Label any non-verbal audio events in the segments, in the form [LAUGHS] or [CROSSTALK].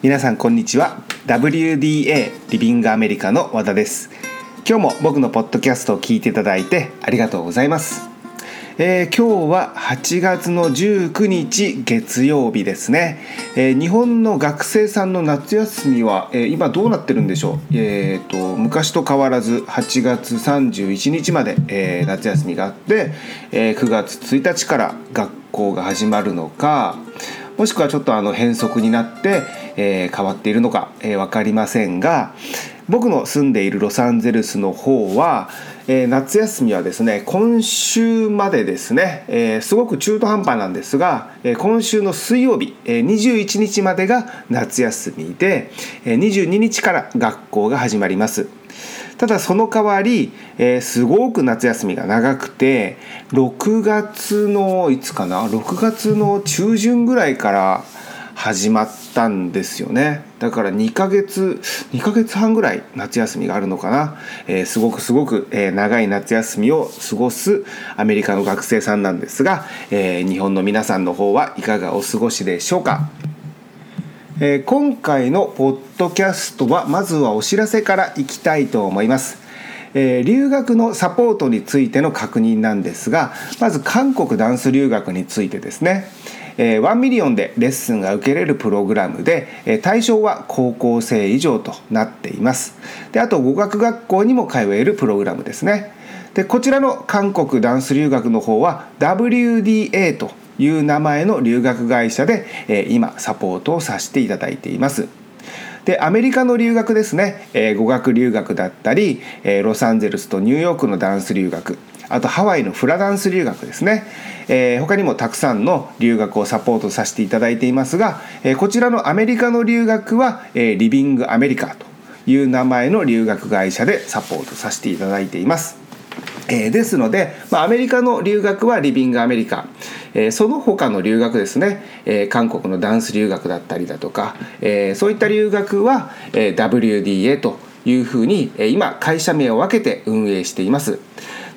皆さんこんにちは。WDA リビングアメリカの和田です。今日も僕のポッドキャストを聞いていただいてありがとうございます。えー、今日は8月の19日月曜日ですね、えー、日本の学生さんの夏休みは、えー、今どうなってるんでしょう、えーと、昔と変わらず8月31日まで、え夏休みがあって、え9月1日から学校が始まるのかもしくはちょっとあの変則になって、え変わっているのか、えー、分かりませんが僕の住んでいるロサンゼルスの方はえー、夏休みはですね今週までですね、えー、すごく中途半端なんですが、えー、今週の水曜日、えー、21日までが夏休みで、えー、22日から学校が始まります。ただその代わり、えー、すごく夏休みが長くて6月のいつかな6月の中旬ぐらいから始まったんですよね。だから2ヶ月2ヶ月半ぐらい夏休みがあるのかな、えー、すごくすごく、えー、長い夏休みを過ごすアメリカの学生さんなんですが、えー、日本の皆さんの方はいかがお過ごしでしょうか。えー、今回のポッドキャストはまずはお知らせからいきたいと思います。え、留学のサポートについての確認なんですがまず韓国ダンス留学についてですね、えー、1MILLION でレッスンが受けれるプログラムで、えー、対象は高校生以上となっています。であと語学学校にも通えるプログラムですね。でこちらの韓国ダンス留学の方は WDA という名前の留学会社で、えー、今サポートをさせていただいています。でアメリカの留学ですね、えー、語学留学だったり、えー、ロサンゼルスとニューヨークのダンス留学。あとハワイのフラダンス留学ですね、えー、他にもたくさんの留学をサポートさせていただいていますが、えー、こちらのアメリカの留学は、えー、リビングアメリカという名前の留学会社でサポートさせていただいています。えー、ですので、まあ、アメリカの留学はリビングアメリカ、えー、その他の留学ですね、えー、韓国のダンス留学だったりだとか、え、そういった留学は、え、WDA というふうに、え、今会社名を分けて運営しています。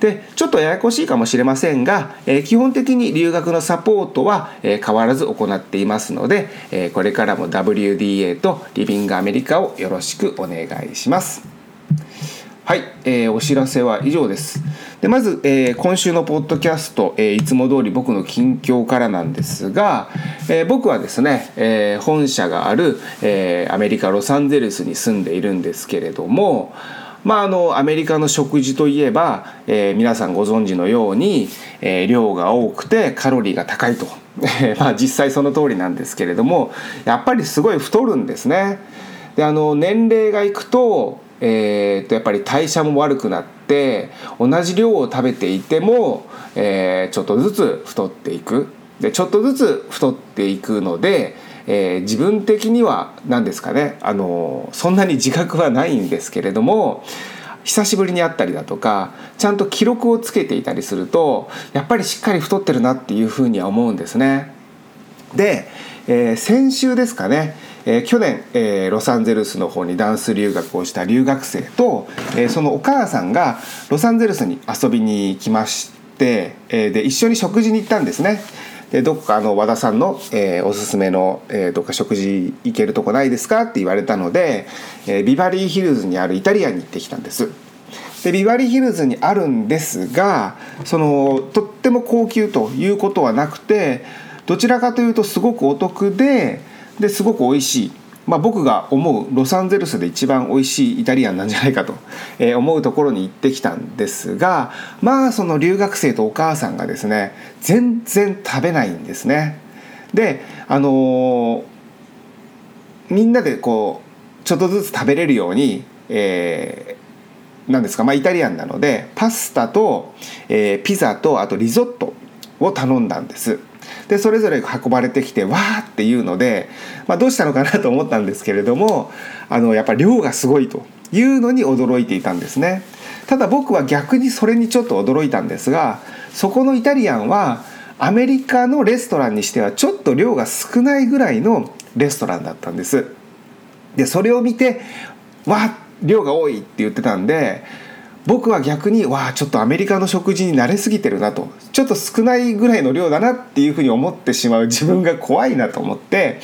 でちょっとややこしいかもしれませんが、えー、基本的に留学のサポートは、えー、変わらず行っていますので、えー、これからも WDA とリビングアメリカをよろしくお願いします。はい、えー、お知らせは以上です。でまず、えー、今週のポッドキャスト、えー、いつも通り僕の近況からなんですが、えー、僕はですね、えー、本社がある、えー、アメリカ・ロサンゼルスに住んでいるんですけれども、まあ、あのアメリカの食事といえば、えー、皆さんご存知のように、えー、量が多くてカロリーが高いと [LAUGHS] まあ実際その通りなんですけれどもやっぱりすごい太るんですね。であの年齢がいくと,、えー、とやっぱり代謝も悪くなって同じ量を食べていても、えー、ちょっとずつ太っていくでちょっとずつ太っていくのでえー、自分的には何ですかねあのそんなに自覚はないんですけれども久しぶりに会ったりだとかちゃんと記録をつけていたりするとやっぱりしっかり太ってるなっていうふうには思うんですね。で、えー、先週ですかね、えー、去年、えー、ロサンゼルスの方にダンス留学をした留学生と、えー、そのお母さんがロサンゼルスに遊びに来まして、えー、で一緒に食事に行ったんですね。でどっかあの和田さんの、えー、おすすめの、えー、どっか食事行けるとこないですかって言われたので、えー、ビバリーヒルズにあるイタリアに行ってきたんです。でビバリーヒルズにあるんですがそのとっても高級ということはなくてどちらかというとすごくお得でですごく美味しいまあ、僕が思うロサンゼルスで一番美味しいイタリアンなんじゃないかと思うところに行ってきたんですがまあその留学生とお母さんがですね全然食べないんですね。であのー、みんなでこうちょっとずつ食べれるように、えー、なんですか、まあ、イタリアンなのでパスタと、えー、ピザとあとリゾットを頼んだんです。でそれぞれ運ばれてきてわーっていうので、まあ、どうしたのかなと思ったんですけれどもあのやっぱり量がすごいというのに驚いていたんですね。ただ僕は逆にそれにちょっと驚いたんですがそこのイタリアンはアメリカのレストランにしてはちょっと量が少ないぐらいのレストランだったんです。でそれを見てわ量が多いって言ってたんで僕は逆にわあちょっとアメリカの食事に慣れすぎてるなと。ちょっと少ないぐらいの量だなっていうふうに思ってしまう。自分が怖いなと思って。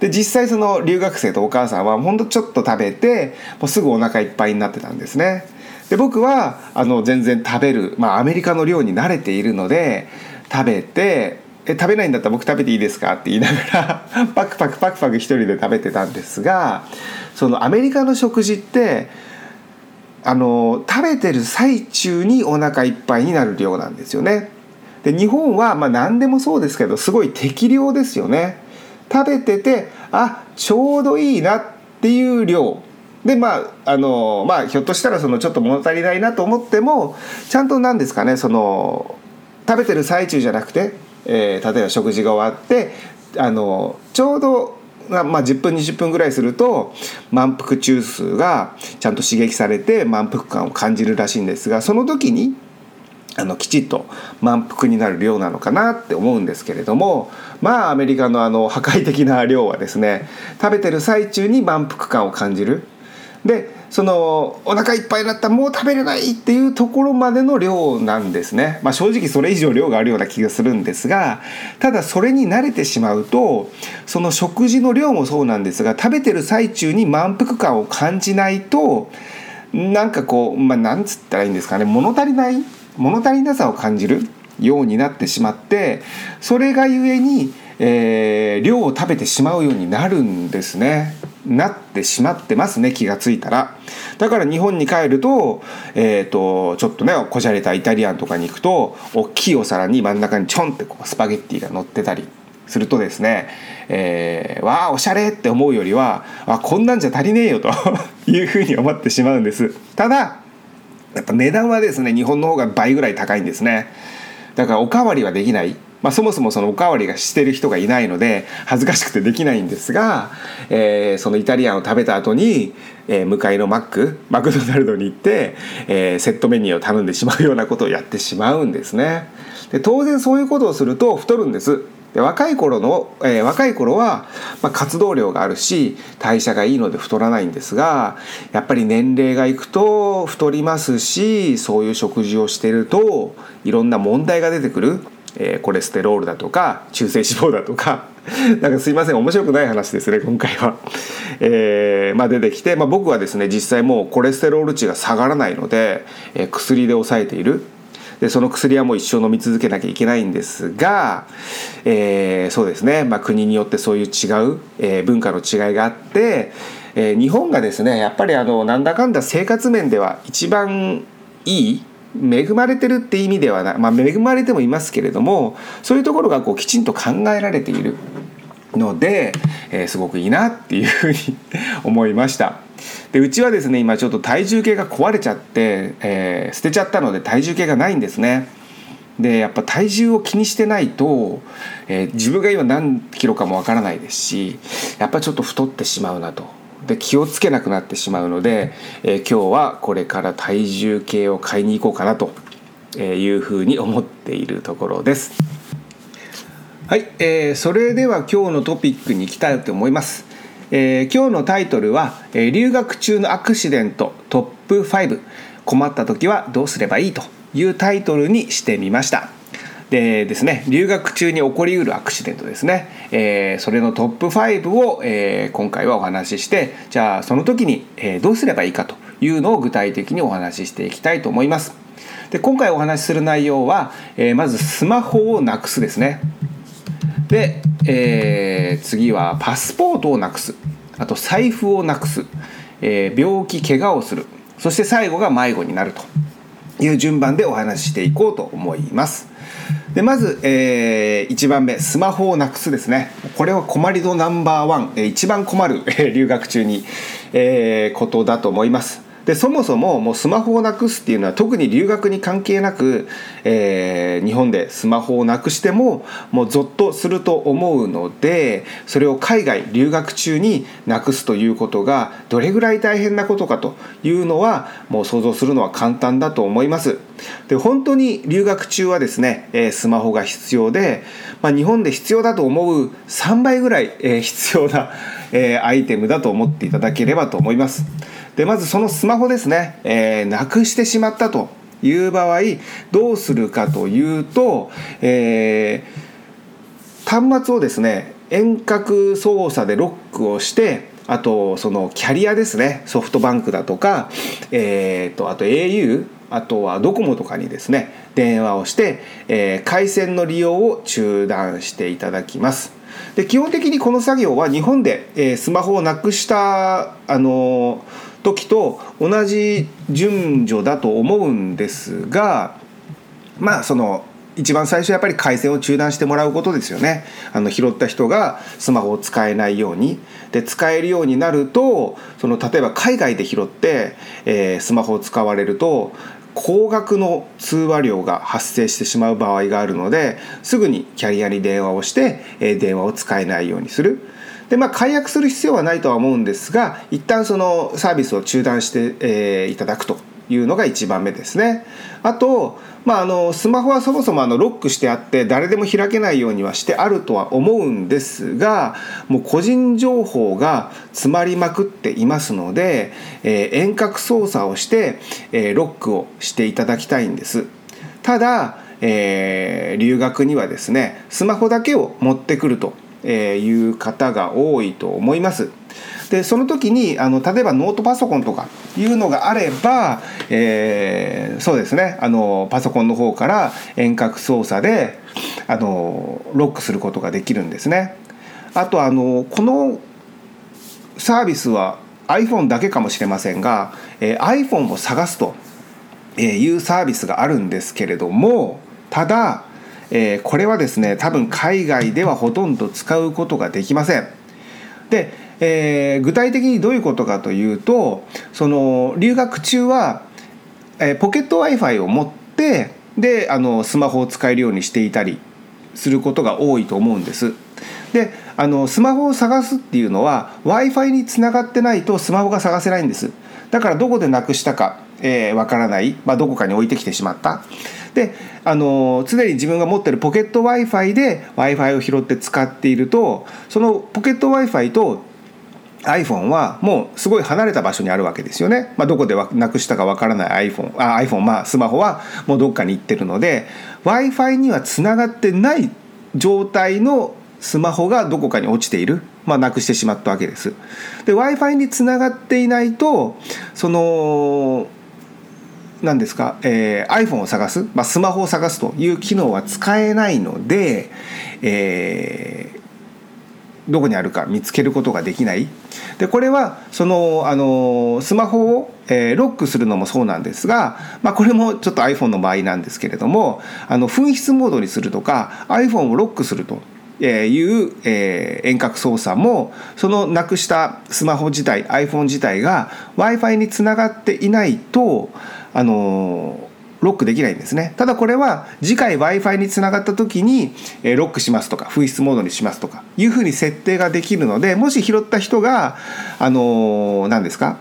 で実際その留学生とお母さんはほんとちょっと食べてもうすぐお腹いっぱいになってたんですね。で僕はあの全然食べる、まあ、アメリカの量に慣れているので食べてえ食べないんだったら僕食べていいですかって言いながらパクパクパクパク一人で食べてたんですがそのアメリカの食事ってあの食べてる最中にお腹いっぱいになる量なんですよね。で日本はまあ何でもそうですけどすごい適量ですよね。食べててあちょうどいいなっていう量でまああのまあひょっとしたらそのちょっと物足りないなと思ってもちゃんと何ですかねその食べてる最中じゃなくて、えー、例えば食事が終わってあのちょうどまあ、10分20分ぐらいすると満腹中枢がちゃんと刺激されて満腹感を感じるらしいんですがその時にあのきちっと満腹になる量なのかなって思うんですけれどもまあアメリカのあの破壊的な量はですね食べてる最中に満腹感を感じる。でそのお腹いっぱいになったもう食べれないっていうところまでの量なんですね、まあ、正直それ以上量があるような気がするんですがただそれに慣れてしまうとその食事の量もそうなんですが食べてる最中に満腹感を感じないとなんかこうまあなんつったらいいんですかね物足りない物足りなさを感じるようになってしまってそれがゆえに、えー、量を食べてしまうようになるんですね。なってしまってますね気が付いたら。だから日本に帰ると,、えーと、ちょっとねこじゃれたイタリアンとかに行くと大きいお皿に真ん中にちょんってこうスパゲッティが乗ってたりするとですね、えー、わあおしゃれって思うよりはあこんなんじゃ足りねえよと [LAUGHS] いうふうに思ってしまうんです。ただやっぱ値段はですね日本の方が倍ぐらい高いんですね。だからおかわりはできない。まあ、そもそもそのおかわりがしてる人がいないので恥ずかしくてできないんですが、えー、そのイタリアンを食べた後に、えー、向かいのマックマクドナルドに行って、えー、セットメニューを頼んでしまうようなことをやってしまうんですね。で当然そういうことをすると太るんです。で若い頃の、えー、若い頃は、まあ、活動量があるし代謝がいいので太らないんですがやっぱり年齢がいくと太りますしそういう食事をしてるといろんな問題が出てくる、えー、コレステロールだとか中性脂肪だとか [LAUGHS] なんかすいません面白くない話ですね今回は。えーまあ、出てきて、まあ、僕はですね実際もうコレステロール値が下がらないので、えー、薬で抑えている。でその薬はもう一生飲み続けなきゃいけないんですが、えー、そうですね、まあ、国によってそういう違う、えー、文化の違いがあって、えー、日本がですねやっぱりあのなんだかんだ生活面では一番いい恵まれてるって意味ではない、まあ、恵まれてもいますけれどもそういうところがこうきちんと考えられているので、えー、すごくいいなっていうふうに思いました。でうちはですね今ちょっと体重計が壊れちゃって、えー、捨てちゃったので体重計がないんですねでやっぱ体重を気にしてないと、えー、自分が今何キロかもわからないですしやっぱちょっと太ってしまうなとで気をつけなくなってしまうので、えー、今日はこれから体重計を買いに行こうかなというふうに思っているところです。はい、えー、それでは今日のトピックに行きたいと思います。えー、今日のタイトルは、えー、留学中のアクシデントトップ5困った時はどうすればいいというタイトルにしてみましたでですね留学中に起こりうるアクシデントですね、えー、それのトップ5を、えー、今回はお話ししてじゃあその時に、え、どうすればいいかというのを具体的にお話ししていきたいと思います。で今回お話しする内容は、え、まずスマホをなくすですね。で、え、次はパスポートをなくす。あと財布をなくす、え、病気怪我をする。そして最後が迷子になるという順番でお話ししていこうと思います。でまず、えー、1番目スマホをなくすですね。これは困り度ナンバーワン、えー、一番困る、え留学中に、えー、ことだと思います。でそもそももうスマホをなくすっていうのは特に留学に関係なく、えー、日本でスマホをなくしてももうゾッとすると思うのでそれを海外留学中になくすということがどれぐらい大変なことかというのはもう想像するのは簡単だと思います。で本当に留学中はですね、スマホが必要で、まあ、日本で必要だと思う3倍ぐらい、必要な、アイテムだと思っていただければと思います。でまずそのスマホですね、えー、なくしてしまったという場合どうするかというと、えー、端末をですね遠隔操作でロックをしてあとそのキャリアですねソフトバンクだとか、えーと、あと au あとはドコモとかにですね電話をして、えー、回線の利用を中断していただきます。で基本的にこの作業は日本で、えー、スマホをなくしたあの時と同じ順序だと思うんですがまあその一番最初やっぱり回線を中断してもらうことですよねあの拾った人がスマホを使えないようにで使えるようになるとその例えば海外で拾って、えー、スマホを使われると高額の通話料が発生してしまう場合があるのですぐにキャリアに電話をして、えー、電話を使えないようにする。でまあ、解約する必要はないとは思うんですが一旦そのサービスを中断して、えー、いただくというのが1番目ですね。あと、まあ、あのスマホはそもそもあのロックしてあって誰でも開けないようにはしてあるとは思うんですがもう個人情報が詰まりまくっていますので、えー、遠隔操作をして、えー、ロックをしていただきたいんです。ただ、えー、留学にはですねスマホだけを持ってくるという方が多いと思います。でその時にあの例えばノートパソコンとかいうのがあれば、えー、そうですねあのパソコンの方から遠隔操作であのロックすることができるんですね。あとあのこのサービスは iPhone だけかもしれませんが、えー、iPhone を探すというサービスがあるんですけれどもただ、えー、これはですね多分海外ではほとんど使うことができません。でえー、具体的にどういうことかというとその留学中は、えー、ポケット w i f i を持ってであのスマホを使えるようにしていたりすることが多いと思うんです。であのスマホを探すっていうのは w i f i につながってないとスマホが探せないんです。だからどこでなくしたかわ、えー、からない、まあ、どこかに置いてきてしまった。であの常に自分が持ってるポケット w i f i で w i f i を拾って使っているとそのポケット w i f i と iPhone はもうすごい離れた場所にあるわけですよね、まあ、どこでなくしたかわからない iPhone あ iPhone まあスマホはもうどっかに行ってるので w i f i にはつながってない状態のスマホがどこかに落ちている、まあ、なくしてしまったわけです。で w i f i につながっていないとその何ですか、えー、iPhone を探す、まあ、スマホを探すという機能は使えないので、えーどこにあるか見つけることができない。でこれはそのあのスマホを、えー、ロックするのもそうなんですが、まあ、これもちょっと iPhone の場合なんですけれどもあの紛失モードにするとか iPhone をロックするという、えー、遠隔操作もそのなくしたスマホ自体 iPhone 自体が w i f i につながっていないとあのロックできないんですね。ただこれは次回 w i f i につながった時にロックしますとか紛失モードにしますとかいうふうに設定ができるのでもし拾った人があの何ですか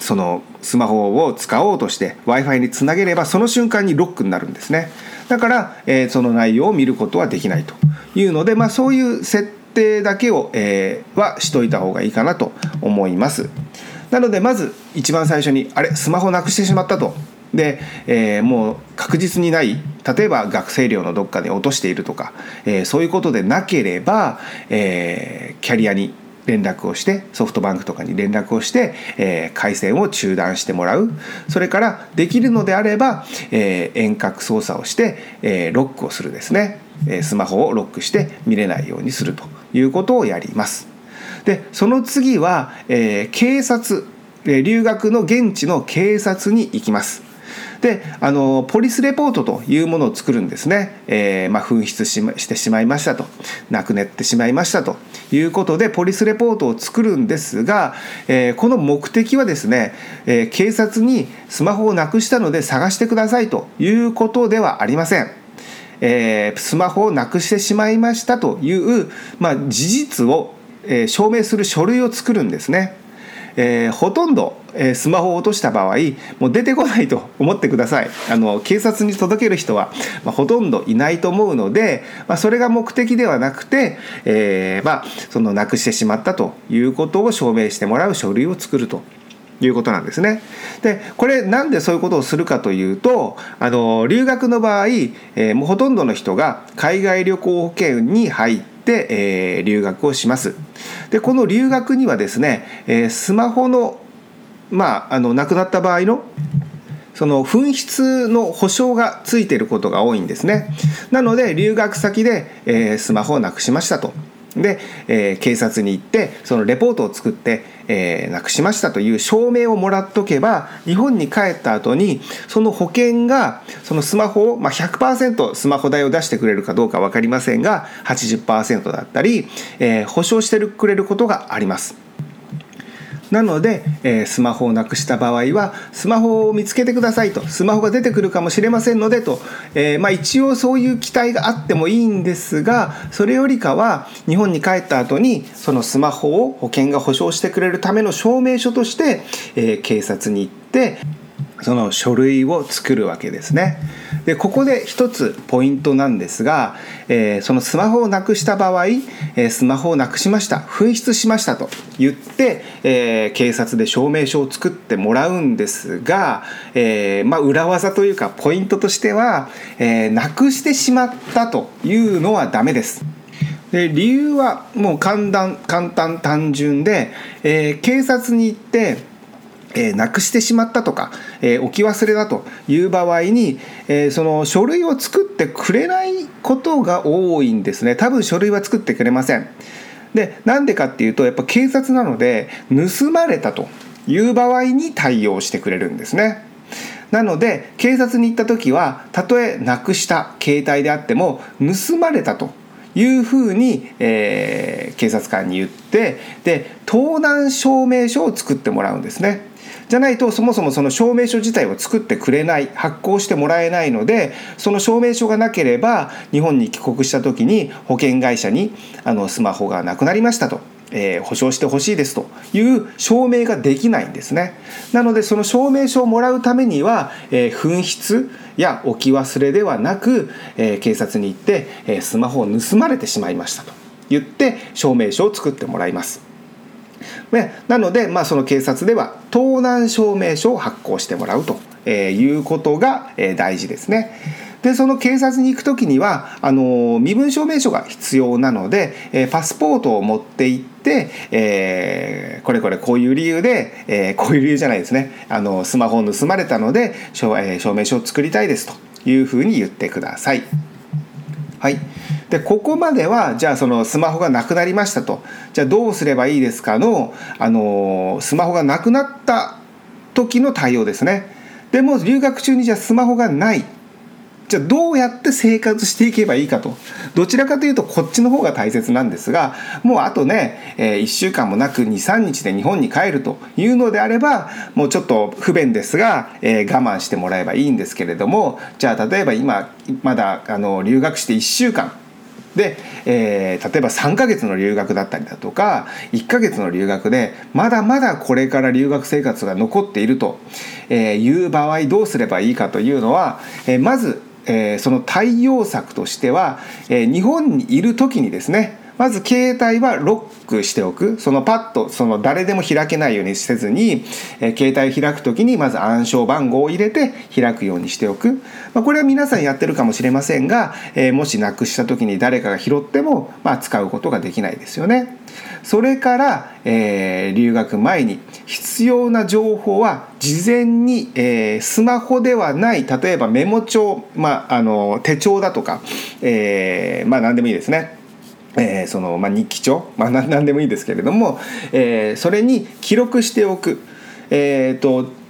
そのスマホを使おうとして w i f i につなげればその瞬間にロックになるんですね。だから、えー、その内容を見ることはできないというので、まあ、そういう設定だけを、えー、はしといた方がいいかなと思います。なのでまず一番最初にあれスマホなくしてしまったと。で、えー、もう確実にない例えば学生寮のどっかで落としているとか、えー、そういうことでなければ、えー、キャリアに連絡をしてソフトバンクとかに連絡をして、え、回線を中断してもらう。それからできるのであれば、え、遠隔操作をして、え、ロックをするですね、えスマホをロックして見れないようにするということをやります。でその次は、え警察留学の現地の警察に行きます。であのポリスレポートというものを作るんですね、えー、まあ、紛失ししてしまいましたと。亡くなってしまいましたと。いうことでポリスレポートを作るんですが、えー、この目的はですね、えー、警察にスマホをなくしたので探してくださいと。いうことではありません。えー、スマホをなくしてしまいましたという、まあ、事実を、え、証明する書類を作るんですね。えー、ほとんど、えー、スマホを落とした場合もう出てこないと思ってくださいあの警察に届ける人は、まあ、ほとんどいないと思うので、まあ、それが目的ではなくて、えー、まあ、そのなくしてしまったということを証明してもらう書類を作るということなんですね。でこれなんでそういうことをするかというとあの留学の場合、え、もうほとんどの人が海外旅行保険に入って、えー、留学をします。でこの留学にはですね、えー、スマホのまああの亡くなった場合のその紛失の保証がついていることが多いんですね。なので留学先で、えー、スマホをなくしましたと。で、えー、警察に行ってそのレポートを作って、えー、なくしましたという証明をもらっとけば日本に帰った後にその保険がそのスマホを、まあ、100%スマホ代を出してくれるかどうか分かりませんが80%だったり、えー、保証してくれることがあります。なので、えー、スマホをなくした場合はスマホを見つけてくださいとスマホが出てくるかもしれませんのでと、えー、まあ、一応そういう期待があってもいいんですがそれよりかは日本に帰った後にそのスマホを保険が保証してくれるための証明書として、えー、警察に行ってその書類を作るわけですね。でここで一つポイントなんですが、えー、そのスマホをなくした場合、えー、スマホをなくしました紛失しましたと言って、えー、警察で証明書を作ってもらうんですが、えまあ、裏技というかポイントとしては、えなくしてしまったというのはダメです。で理由はもう簡単簡単単純で、え警察に行ってえー、なくしてしまったとか、えー、置き忘れだという場合に、えー、その書類を作ってくれないことが多いんですね。多分書類は作ってくれません。でなんでかっていうとやっぱ警察なので盗まれたという場合に対応してくれるんですね。なので警察に行った時はたとえなくした携帯であっても盗まれたというふうに、えー、警察官に言ってで盗難証明書を作ってもらうんですね。じゃないとそもそもその証明書自体を作ってくれない発行してもらえないのでその証明書がなければ日本に帰国した時に保険会社にあのスマホがなくなりましたと。えー、保証してほしいですという証明ができないんですねなのでその証明書をもらうためには、えー、紛失や置き忘れではなく、えー、警察に行って、えスマホを盗まれてしまいましたと言って証明書を作ってもらいます、なので、まあ、その警察では盗難証明書を発行してもらうということが大事ですね。でその警察に行く時にはあの身分証明書が必要なので、えパスポートを持って行って、えー、これこれこういう理由で、えー、こういう理由じゃないですねあのスマホを盗まれたので証,、え、証明書を作りたいですというふうに言ってください。はい。でここまではじゃあそのスマホがなくなりましたと。じゃあどうすればいいですかの、あのスマホがなくなった時の対応ですね。でも留学中にじゃあスマホがない。じゃあどうやって生活していけばいいかと。どちらかというとこっちの方が大切なんですがもうあとね、えー、1週間もなく23日で日本に帰るというのであればもうちょっと不便ですが、えー、我慢してもらえばいいんですけれどもじゃあ例えば今まだあの留学して1週間。で、えー、例えば3ヶ月の留学だったりだとか1ヶ月の留学でまだまだこれから留学生活が残っているという場合どうすればいいかというのは、えー、まず、えー、その対応策としては、え日本にいる時にですねまず携帯はロックしておく。そのパッとその誰でも開けないようにせずに、え、携帯開く時にまず暗証番号を入れて開くようにしておく、まあ、これは皆さんやってるかもしれませんが、え、もしなくした時に誰かが拾っても、まあ、使うことができないですよね。それから、えー、留学前に必要な情報は事前に、えー、スマホではない例えばメモ帳、まあ、あの手帳だとか、えー、まあ何でもいいですね。えー、そのまあ、日記帳、まあ、何でもいいですけれども、えー、それに記録しておく、えーと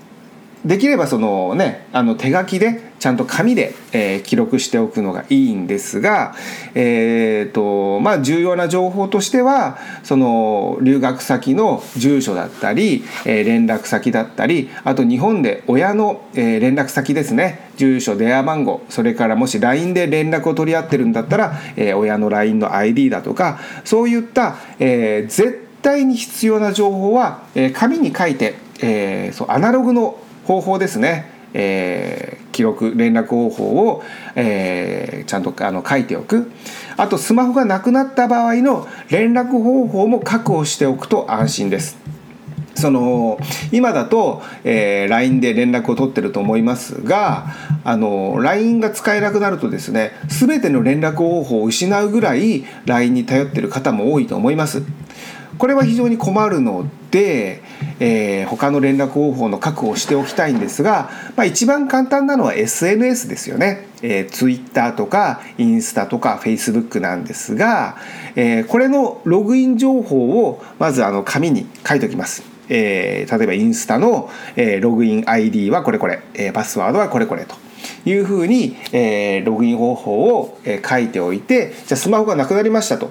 できればそのねあの手書きでちゃんと紙で、えー、記録しておくのがいいんですが、えーとまあ、重要な情報としてはその留学先の住所だったり、えー、連絡先だったりあと日本で親の、えー、連絡先ですね。住所電話番号それからもし LINE で連絡を取り合ってるんだったら、えー、親の LINE の ID だとかそういった、えー、絶対に必要な情報は、えー、紙に書いて、えー、そうアナログの方法ですね、えー、記録連絡方法を、えー、ちゃんとあの書いておくあとスマホがなくなった場合の連絡方法も確保しておくと安心です。その今だと、えー、LINE で連絡を取ってると思いますがあの LINE が使えなくなるとですね全ての連絡方法を失うぐらい LINE に頼ってる方も多いと思います。これは非常に困るので、えー、他の連絡方法の確保をしておきたいんですが、まあ、一番簡単なのは SNS ですよね、えー、Twitter とかインスタとか Facebook なんですが、えー、これのログイン情報をまずあの紙に書いておきます。えー、例えばインスタの、えー、ログイン ID はこれこれ、えー、パスワードはこれこれと。いうふうに、えー、ログイン方法を、えー、書いておいてじゃあスマホがなくなりましたと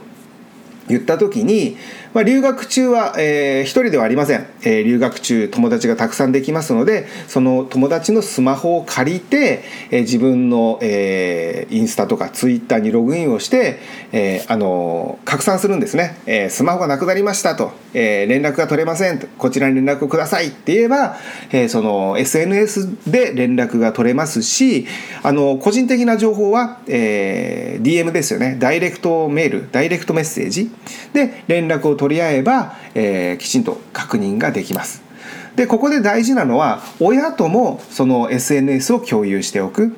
言った時に、まあ、留学中は、えー、一人ではありません、えー、留学中友達がたくさんできますのでその友達のスマホを借りて、えー、自分の、えー、インスタとかツイッターにログインをして、えー、あの拡散するんですね、えー、スマホがなくなりましたと、えー、連絡が取れません。こちらに連絡をくださいって言えば、えー、その SNS で連絡が取れますしあの個人的な情報は、えー、DM ですよね。ダイレクトメールダイレクトメッセージで連絡を取取り合えば、えー、きちんと確認ができます。でここで大事なのは親ともその SNS を共有しておく。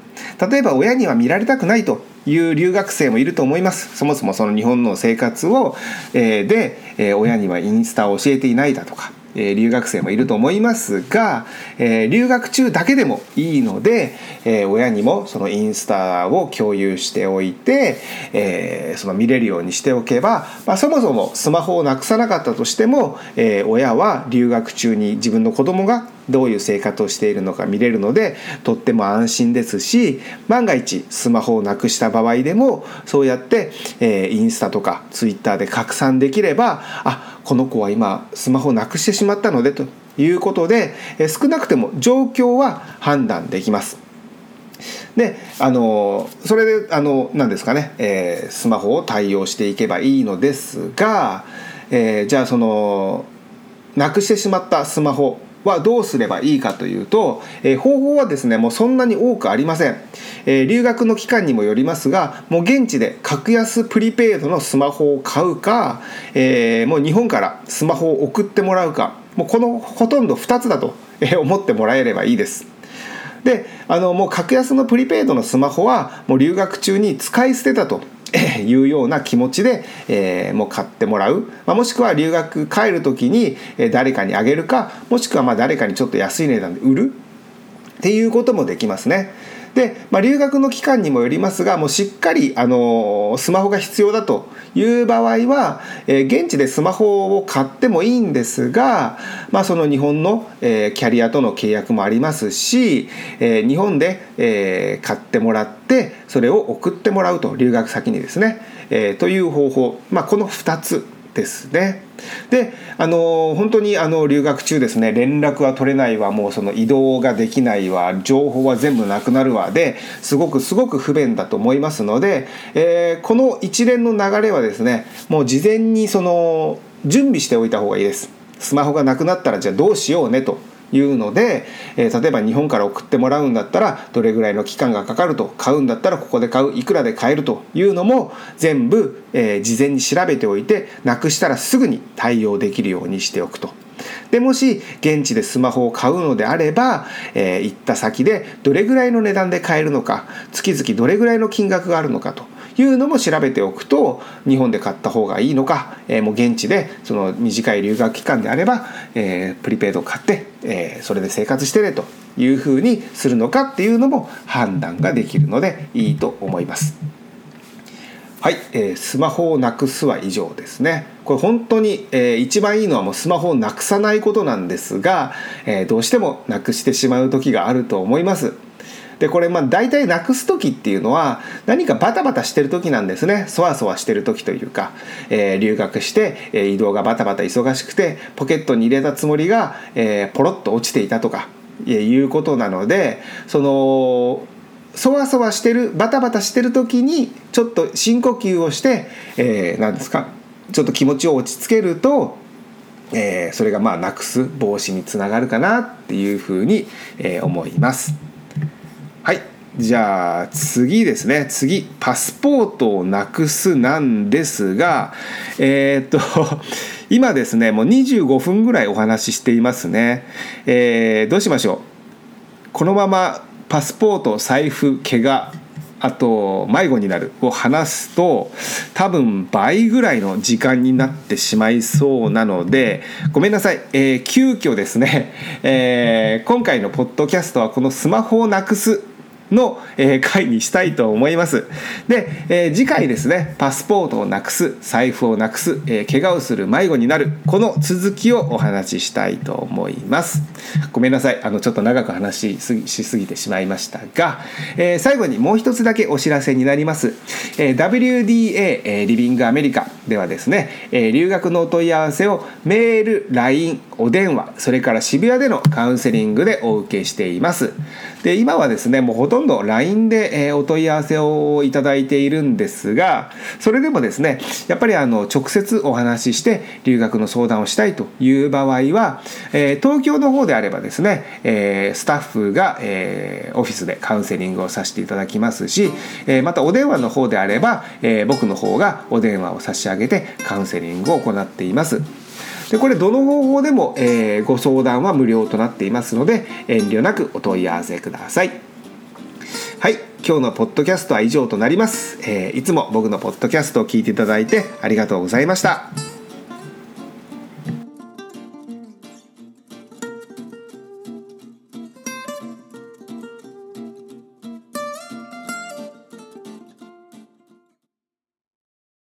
例えば親には見られたくないという留学生もいると思います。そもそもその日本の生活を、えー、で、えー、親にはインスタを教えていないだとか。え留学生もいると思いますが、え留学中だけでもいいので、え親にもそのインスタを共有しておいて、えその見れるようにしておけば、まあ、そもそもスマホをなくさなかったとしても、え親は留学中に自分の子供がどういう生活をしているのか見れるのでとっても安心ですし万が一スマホをなくした場合でもそうやって、えインスタとかツイッターで拡散できればあこの子は今スマホをなくしてしまったのでということで少なくても状況は判断できます。であのそれであの何ですかね、えー、スマホを対応していけばいいのですが、えー、じゃあそのなくしてしまったスマホはどうすればいいかというと、え、方法はですねもうそんなに多くありません、え、留学の期間にもよりますがもう現地で格安プリペイドのスマホを買うか、え、もう日本からスマホを送ってもらうかもうこのほとんど2つだと思ってもらえればいいです。であのもう格安のプリペイドのスマホはもう留学中に使い捨てたと。[LAUGHS] いうような気持ちで、えー、もう買ってもらう、まあ、もしくは留学帰る時に誰かにあげるかもしくはまあ誰かにちょっと安い値段で売るっていうこともできますね。で、まあ、留学の期間にもよりますがもうしっかりあのスマホが必要だという場合は、えー、現地でスマホを買ってもいいんですが、まあ、その日本の、えー、キャリアとの契約もありますし、えー、日本で、え、買ってもらってそれを送ってもらうと留学先にですね、え、という方法、まあ、この2つですね。であの本当にあの留学中ですね連絡は取れないわもうその移動ができないわ情報は全部なくなるわですごくすごく不便だと思いますので、えー、この一連の流れはですねもう事前にその準備しておいた方がいいです。スマホがなくなったらじゃあどうしようねというので、えー、例えば日本から送ってもらうんだったらどれぐらいの期間がかかると買うんだったらここで買ういくらで買えるというのも全部、えー、事前に調べておいてなくしたらすぐに対応できるようにしておくと。でもし現地でスマホを買うのであれば、えー、行った先でどれぐらいの値段で買えるのか月々どれぐらいの金額があるのかというのも調べておくと日本で買った方がいいのか、えー、もう現地でその短い留学期間であれば、えー、プリペイドを買って、えー、それで生活してねというふうにするのかっていうのも判断ができるのでいいと思います。はい、えー、スマホをなくすは以上ですね。これ本当に、えー、一番いいのはもうスマホをなくさないことなんですが、えー、どうしてもなくしてしまう時があると思います。でこれまあ大体なくす時っていうのは何かバタバタしてる時なんですねそわそわしてる時というか、えー、留学して、えー、移動がバタバタ忙しくてポケットに入れたつもりが、えー、ポロッと落ちていたとかいうことなのでそのそわそわしてるバタバタしてる時にちょっと深呼吸をして、えー、何ですかちょっと気持ちを落ち着けるとえー、それがまあなくす防止につながるかなっていうふうに、えー、思います。はい。じゃあ次ですね。次パスポートをなくすなんですがえー、っ [LAUGHS] と今ですねもう25分ぐらいお話ししていますね、えー、どうしましょう？このままパスポート財布怪我あと迷子になるを話すと多分倍ぐらいの時間になってしまいそうなのでごめんなさい、えー、急遽ですね、えー、今回のポッドキャストはこのスマホをなくすの、えー、回にしたいと思います。で、えー、次回ですね、パスポートをなくす、財布をなくす、えー、怪我をする、迷子になる、この続きをお話ししたいと思います。ごめんなさい、あのちょっと長く話しすぎてしまいましたが、えー、最後にもう一つだけお知らせになります。えー、WDA、えー、リビングアメリカではですね、えー、留学のお問い合わせをメール、LINE、お電話、それから渋谷でのカウンセリングでお受けしています。で今はですねもうほとんど LINE で、えお問い合わせをいただいているんですがそれでもですねやっぱりあの直接お話しして留学の相談をしたいという場合は、え東京の方であればですね、えスタッフが、えオフィスでカウンセリングをさせていただきますし、えまたお電話の方であれば、え僕の方がお電話を差し上げてカウンセリングを行っています。でこれどの方法でも、え、ご相談は無料となっていますので遠慮なくお問い合わせくださいはい今日のポッドキャストは以上となります、えー、いつも僕のポッドキャストを聞いていただいてありがとうございました。